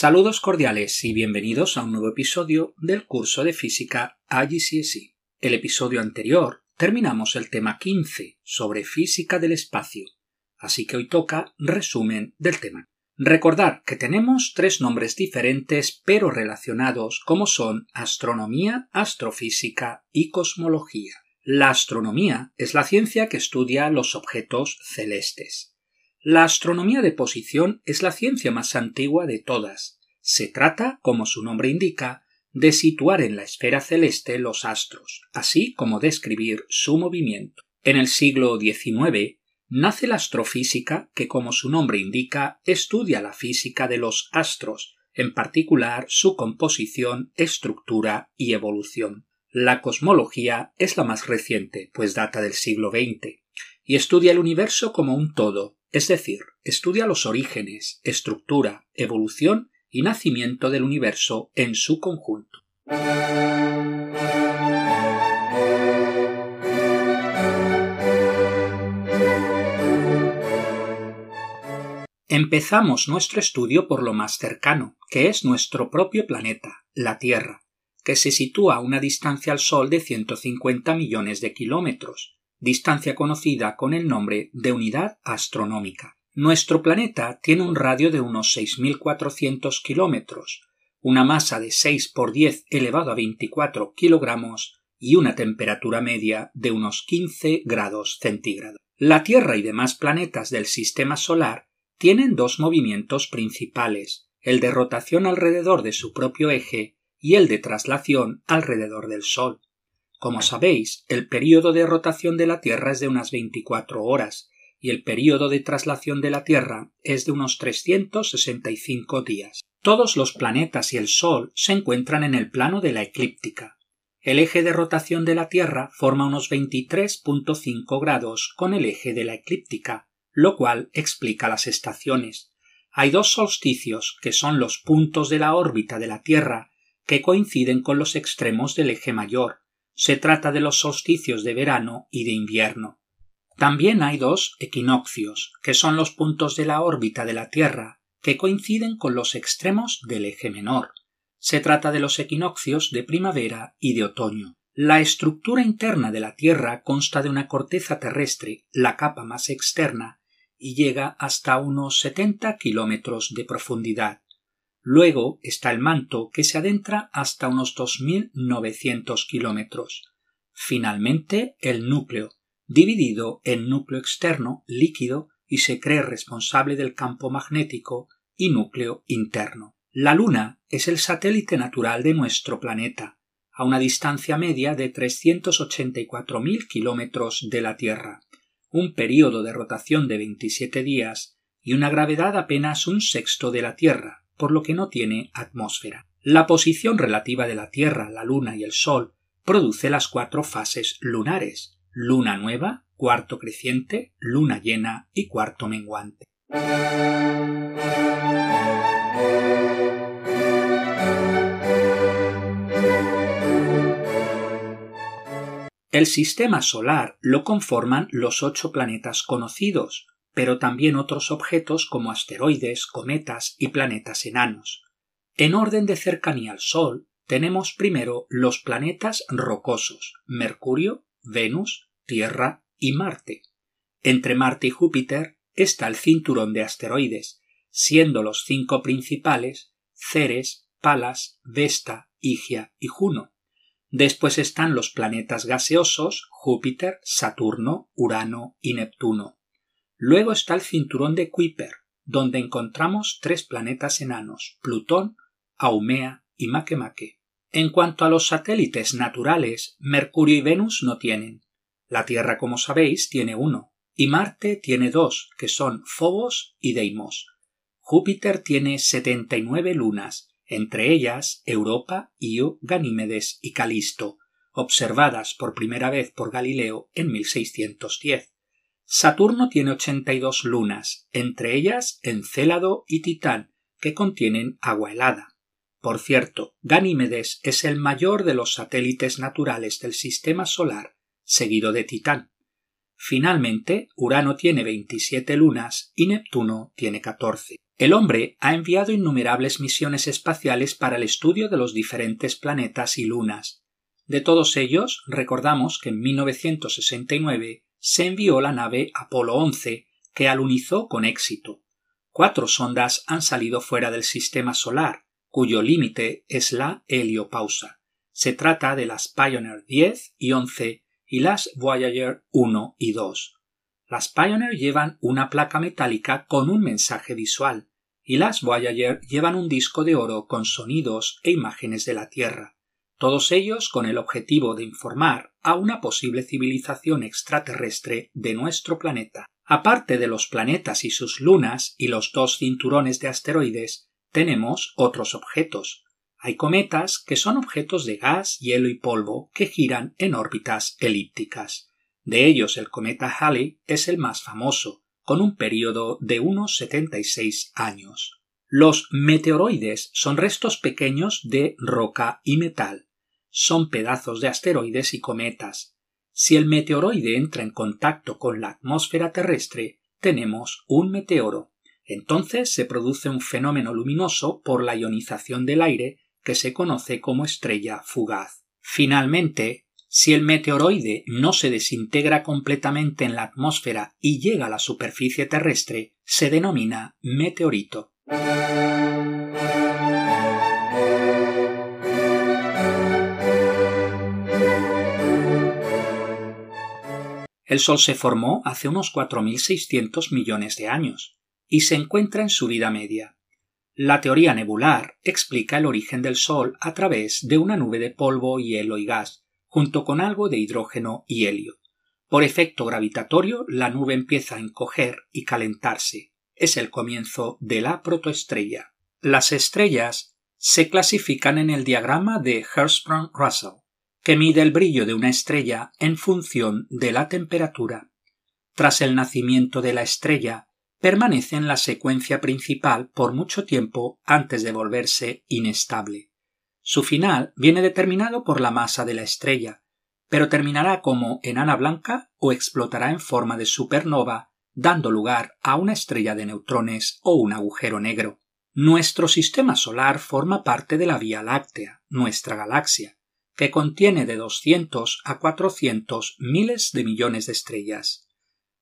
Saludos cordiales y bienvenidos a un nuevo episodio del curso de física IGCSE. El episodio anterior terminamos el tema 15 sobre física del espacio, así que hoy toca resumen del tema. Recordar que tenemos tres nombres diferentes pero relacionados como son astronomía, astrofísica y cosmología. La astronomía es la ciencia que estudia los objetos celestes. La astronomía de posición es la ciencia más antigua de todas. Se trata, como su nombre indica, de situar en la esfera celeste los astros, así como describir su movimiento. En el siglo XIX nace la astrofísica, que como su nombre indica, estudia la física de los astros, en particular su composición, estructura y evolución. La cosmología es la más reciente, pues data del siglo XX, y estudia el universo como un todo, es decir, estudia los orígenes, estructura, evolución y nacimiento del universo en su conjunto. Empezamos nuestro estudio por lo más cercano, que es nuestro propio planeta, la Tierra, que se sitúa a una distancia al Sol de 150 millones de kilómetros, distancia conocida con el nombre de unidad astronómica. Nuestro planeta tiene un radio de unos 6.400 kilómetros, una masa de 6 por 10 elevado a 24 kilogramos y una temperatura media de unos 15 grados centígrados. La Tierra y demás planetas del sistema solar tienen dos movimientos principales, el de rotación alrededor de su propio eje y el de traslación alrededor del Sol. Como sabéis, el período de rotación de la Tierra es de unas 24 horas y el período de traslación de la Tierra es de unos 365 días. Todos los planetas y el Sol se encuentran en el plano de la eclíptica. El eje de rotación de la Tierra forma unos 23.5 grados con el eje de la eclíptica, lo cual explica las estaciones. Hay dos solsticios, que son los puntos de la órbita de la Tierra que coinciden con los extremos del eje mayor. Se trata de los solsticios de verano y de invierno. También hay dos equinoccios, que son los puntos de la órbita de la Tierra, que coinciden con los extremos del eje menor. Se trata de los equinoccios de primavera y de otoño. La estructura interna de la Tierra consta de una corteza terrestre, la capa más externa, y llega hasta unos 70 kilómetros de profundidad. Luego está el manto, que se adentra hasta unos 2.900 kilómetros. Finalmente, el núcleo, dividido en núcleo externo, líquido, y se cree responsable del campo magnético, y núcleo interno. La Luna es el satélite natural de nuestro planeta, a una distancia media de 384.000 kilómetros de la Tierra, un período de rotación de 27 días y una gravedad apenas un sexto de la Tierra, por lo que no tiene atmósfera. La posición relativa de la Tierra, la Luna y el Sol produce las cuatro fases lunares luna nueva, cuarto creciente, luna llena y cuarto menguante. El sistema solar lo conforman los ocho planetas conocidos, pero también otros objetos como asteroides, cometas y planetas enanos. En orden de cercanía al Sol, tenemos primero los planetas rocosos Mercurio, Venus, Tierra y Marte. Entre Marte y Júpiter está el cinturón de asteroides, siendo los cinco principales Ceres, Palas, Vesta, Higia y Juno. Después están los planetas gaseosos Júpiter, Saturno, Urano y Neptuno. Luego está el cinturón de Kuiper, donde encontramos tres planetas enanos, Plutón, Haumea y Makemake. En cuanto a los satélites naturales, Mercurio y Venus no tienen. La Tierra, como sabéis, tiene uno, y Marte tiene dos, que son Phobos y Deimos. Júpiter tiene setenta y nueve lunas, entre ellas Europa, Io, Ganímedes y Calisto, observadas por primera vez por Galileo en 1610. Saturno tiene 82 lunas, entre ellas Encélado y Titán, que contienen agua helada. Por cierto, Ganímedes es el mayor de los satélites naturales del sistema solar, seguido de Titán. Finalmente, Urano tiene 27 lunas y Neptuno tiene 14. El hombre ha enviado innumerables misiones espaciales para el estudio de los diferentes planetas y lunas. De todos ellos, recordamos que en 1969 se envió la nave Apolo 11, que alunizó con éxito. Cuatro sondas han salido fuera del sistema solar, cuyo límite es la heliopausa. Se trata de las Pioneer 10 y 11 y las Voyager 1 y 2. Las Pioneer llevan una placa metálica con un mensaje visual y las Voyager llevan un disco de oro con sonidos e imágenes de la Tierra, todos ellos con el objetivo de informar a una posible civilización extraterrestre de nuestro planeta. Aparte de los planetas y sus lunas y los dos cinturones de asteroides, tenemos otros objetos. Hay cometas que son objetos de gas, hielo y polvo que giran en órbitas elípticas. De ellos el cometa Halley es el más famoso, con un periodo de unos 76 años. Los meteoroides son restos pequeños de roca y metal. Son pedazos de asteroides y cometas, si el meteoroide entra en contacto con la atmósfera terrestre, tenemos un meteoro. Entonces se produce un fenómeno luminoso por la ionización del aire que se conoce como estrella fugaz. Finalmente, si el meteoroide no se desintegra completamente en la atmósfera y llega a la superficie terrestre, se denomina meteorito. El Sol se formó hace unos 4.600 millones de años y se encuentra en su vida media. La teoría nebular explica el origen del Sol a través de una nube de polvo, hielo y gas, junto con algo de hidrógeno y helio. Por efecto gravitatorio, la nube empieza a encoger y calentarse. Es el comienzo de la protoestrella. Las estrellas se clasifican en el diagrama de Hertzsprung-Russell que mide el brillo de una estrella en función de la temperatura. Tras el nacimiento de la estrella, permanece en la secuencia principal por mucho tiempo antes de volverse inestable. Su final viene determinado por la masa de la estrella, pero terminará como enana blanca o explotará en forma de supernova, dando lugar a una estrella de neutrones o un agujero negro. Nuestro sistema solar forma parte de la Vía Láctea, nuestra galaxia, que contiene de 200 a 400 miles de millones de estrellas.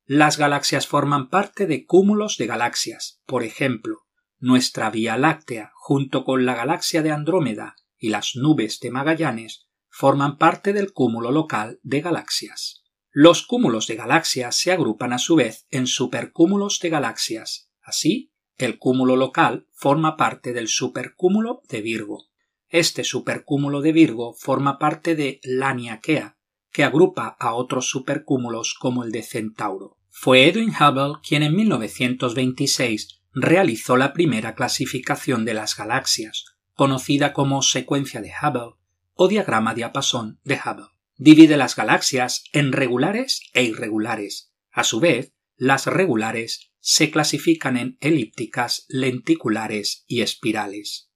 Las galaxias forman parte de cúmulos de galaxias. Por ejemplo, nuestra Vía Láctea, junto con la galaxia de Andrómeda y las nubes de Magallanes, forman parte del cúmulo local de galaxias. Los cúmulos de galaxias se agrupan a su vez en supercúmulos de galaxias. Así, el cúmulo local forma parte del supercúmulo de Virgo. Este supercúmulo de Virgo forma parte de Laniakea, que agrupa a otros supercúmulos como el de Centauro. Fue Edwin Hubble quien en 1926 realizó la primera clasificación de las galaxias, conocida como secuencia de Hubble o diagrama diapasón de Hubble. Divide las galaxias en regulares e irregulares. A su vez, las regulares se clasifican en elípticas, lenticulares y espirales.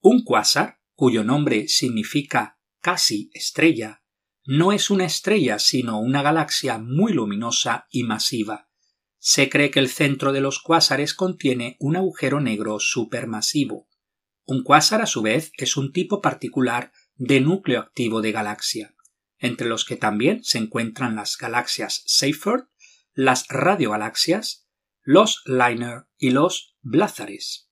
Un cuásar cuyo nombre significa casi estrella, no es una estrella sino una galaxia muy luminosa y masiva. Se cree que el centro de los cuásares contiene un agujero negro supermasivo. Un cuásar a su vez es un tipo particular de núcleo activo de galaxia, entre los que también se encuentran las galaxias Seyfert, las radiogalaxias, los Liner y los Blázares.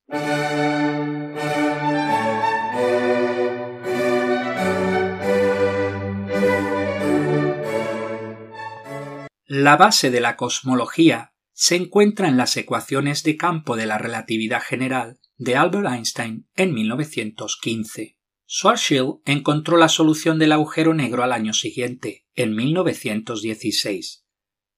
La base de la cosmología se encuentra en las ecuaciones de campo de la relatividad general de Albert Einstein en 1915. Schwarzschild encontró la solución del agujero negro al año siguiente, en 1916.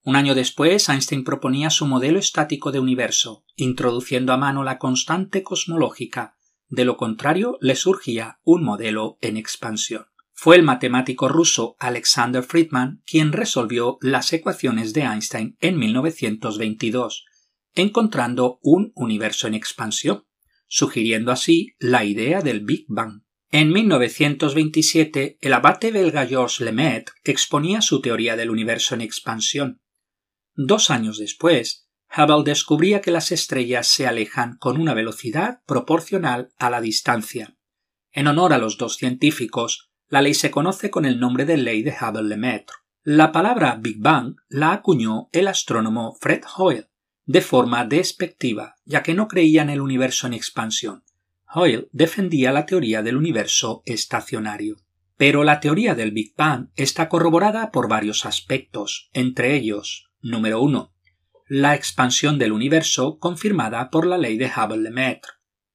Un año después, Einstein proponía su modelo estático de universo, introduciendo a mano la constante cosmológica. De lo contrario, le surgía un modelo en expansión. Fue el matemático ruso Alexander Friedman quien resolvió las ecuaciones de Einstein en 1922, encontrando un universo en expansión, sugiriendo así la idea del Big Bang. En 1927, el abate belga Georges Lemaitre exponía su teoría del universo en expansión. Dos años después, Hubble descubría que las estrellas se alejan con una velocidad proporcional a la distancia. En honor a los dos científicos, la ley se conoce con el nombre de ley de Hubble-Lemaitre. La palabra Big Bang la acuñó el astrónomo Fred Hoyle, de forma despectiva, ya que no creía en el universo en expansión. Hoyle defendía la teoría del universo estacionario. Pero la teoría del Big Bang está corroborada por varios aspectos, entre ellos, número uno, la expansión del universo confirmada por la ley de Hubble-Lemaitre.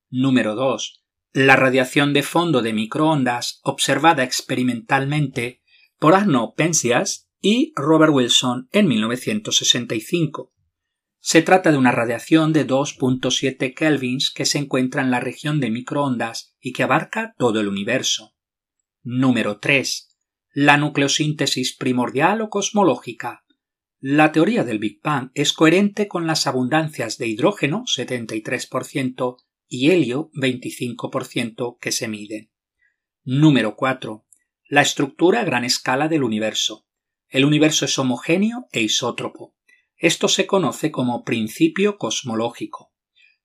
Número 2. La radiación de fondo de microondas observada experimentalmente por Arno Penzias y Robert Wilson en 1965. Se trata de una radiación de 2.7 kelvins que se encuentra en la región de microondas y que abarca todo el universo. Número 3. La nucleosíntesis primordial o cosmológica. La teoría del Big Bang es coherente con las abundancias de hidrógeno 73% y helio 25% que se miden. Número 4. La estructura a gran escala del universo. El universo es homogéneo e isótropo. Esto se conoce como principio cosmológico.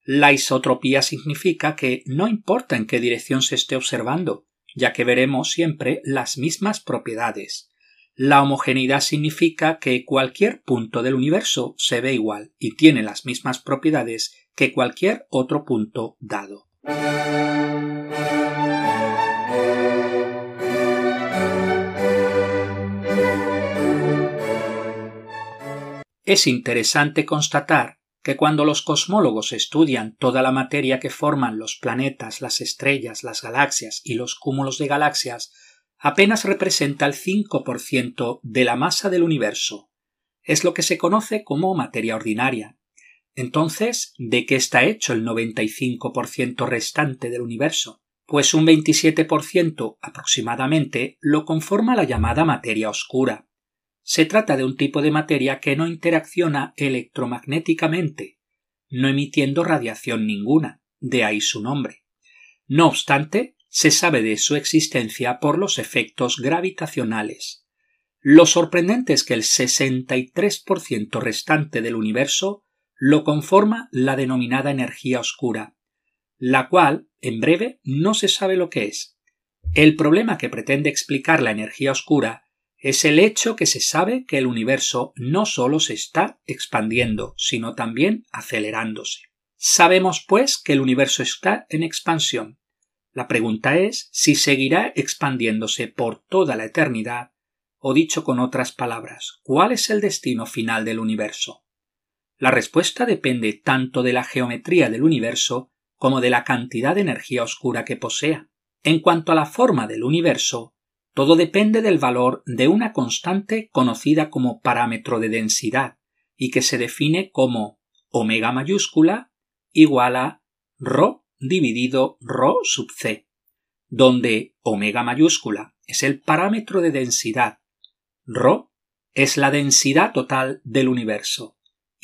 La isotropía significa que no importa en qué dirección se esté observando, ya que veremos siempre las mismas propiedades. La homogeneidad significa que cualquier punto del universo se ve igual y tiene las mismas propiedades que cualquier otro punto dado. Es interesante constatar que cuando los cosmólogos estudian toda la materia que forman los planetas, las estrellas, las galaxias y los cúmulos de galaxias, apenas representa el 5% de la masa del universo. Es lo que se conoce como materia ordinaria. Entonces, ¿de qué está hecho el 95% restante del universo? Pues un 27% aproximadamente lo conforma la llamada materia oscura, se trata de un tipo de materia que no interacciona electromagnéticamente, no emitiendo radiación ninguna, de ahí su nombre. No obstante, se sabe de su existencia por los efectos gravitacionales. Lo sorprendente es que el 63% restante del universo lo conforma la denominada energía oscura, la cual, en breve, no se sabe lo que es. El problema que pretende explicar la energía oscura es el hecho que se sabe que el universo no solo se está expandiendo, sino también acelerándose. Sabemos, pues, que el universo está en expansión. La pregunta es si seguirá expandiéndose por toda la eternidad, o dicho con otras palabras, ¿cuál es el destino final del universo? La respuesta depende tanto de la geometría del universo como de la cantidad de energía oscura que posea. En cuanto a la forma del universo, todo depende del valor de una constante conocida como parámetro de densidad y que se define como omega mayúscula igual a ρ dividido ρ sub c, donde omega mayúscula es el parámetro de densidad, ρ es la densidad total del universo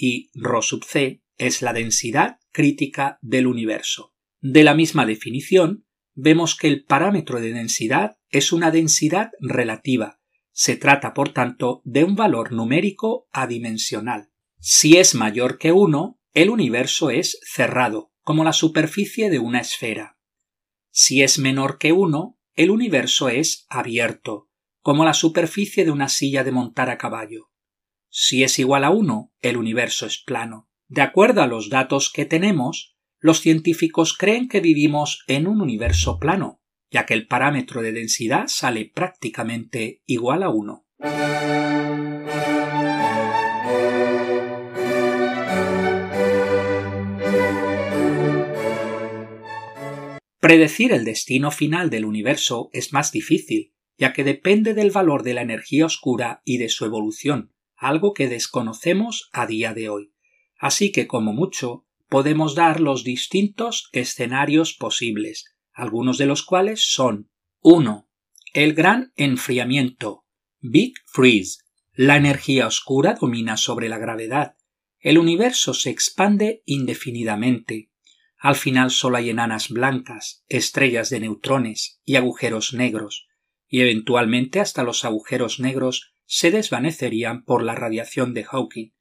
y ρ sub c es la densidad crítica del universo. De la misma definición, vemos que el parámetro de densidad es una densidad relativa. Se trata, por tanto, de un valor numérico adimensional. Si es mayor que 1, el universo es cerrado, como la superficie de una esfera. Si es menor que 1, el universo es abierto, como la superficie de una silla de montar a caballo. Si es igual a 1, el universo es plano. De acuerdo a los datos que tenemos, los científicos creen que vivimos en un universo plano, ya que el parámetro de densidad sale prácticamente igual a 1. Predecir el destino final del universo es más difícil, ya que depende del valor de la energía oscura y de su evolución, algo que desconocemos a día de hoy. Así que, como mucho, podemos dar los distintos escenarios posibles, algunos de los cuales son 1. El gran enfriamiento, Big Freeze. La energía oscura domina sobre la gravedad. El universo se expande indefinidamente. Al final solo hay enanas blancas, estrellas de neutrones y agujeros negros, y eventualmente hasta los agujeros negros se desvanecerían por la radiación de Hawking,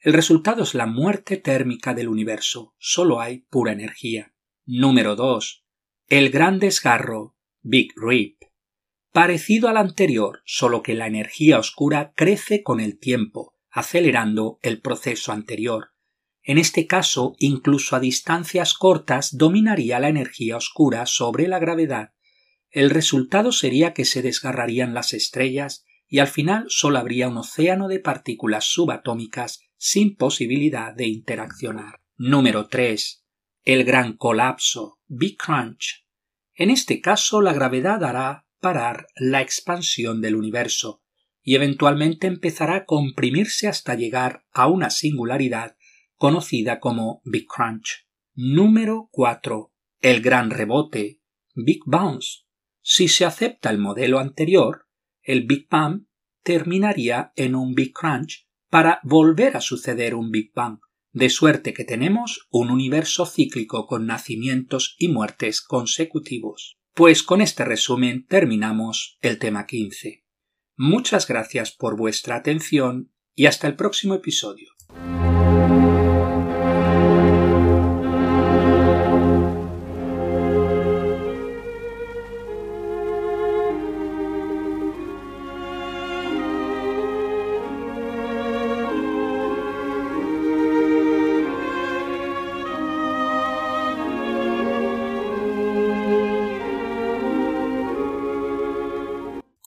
El resultado es la muerte térmica del universo. Solo hay pura energía. Número 2. El gran desgarro, Big Rip. Parecido al anterior, solo que la energía oscura crece con el tiempo, acelerando el proceso anterior. En este caso, incluso a distancias cortas, dominaría la energía oscura sobre la gravedad. El resultado sería que se desgarrarían las estrellas y al final solo habría un océano de partículas subatómicas sin posibilidad de interaccionar. Número 3. El gran colapso, Big Crunch. En este caso, la gravedad hará parar la expansión del universo y eventualmente empezará a comprimirse hasta llegar a una singularidad conocida como Big Crunch. Número 4. El gran rebote, Big Bounce. Si se acepta el modelo anterior, el Big Bang terminaría en un Big Crunch para volver a suceder un Big Bang, de suerte que tenemos un universo cíclico con nacimientos y muertes consecutivos. Pues con este resumen terminamos el tema 15. Muchas gracias por vuestra atención y hasta el próximo episodio.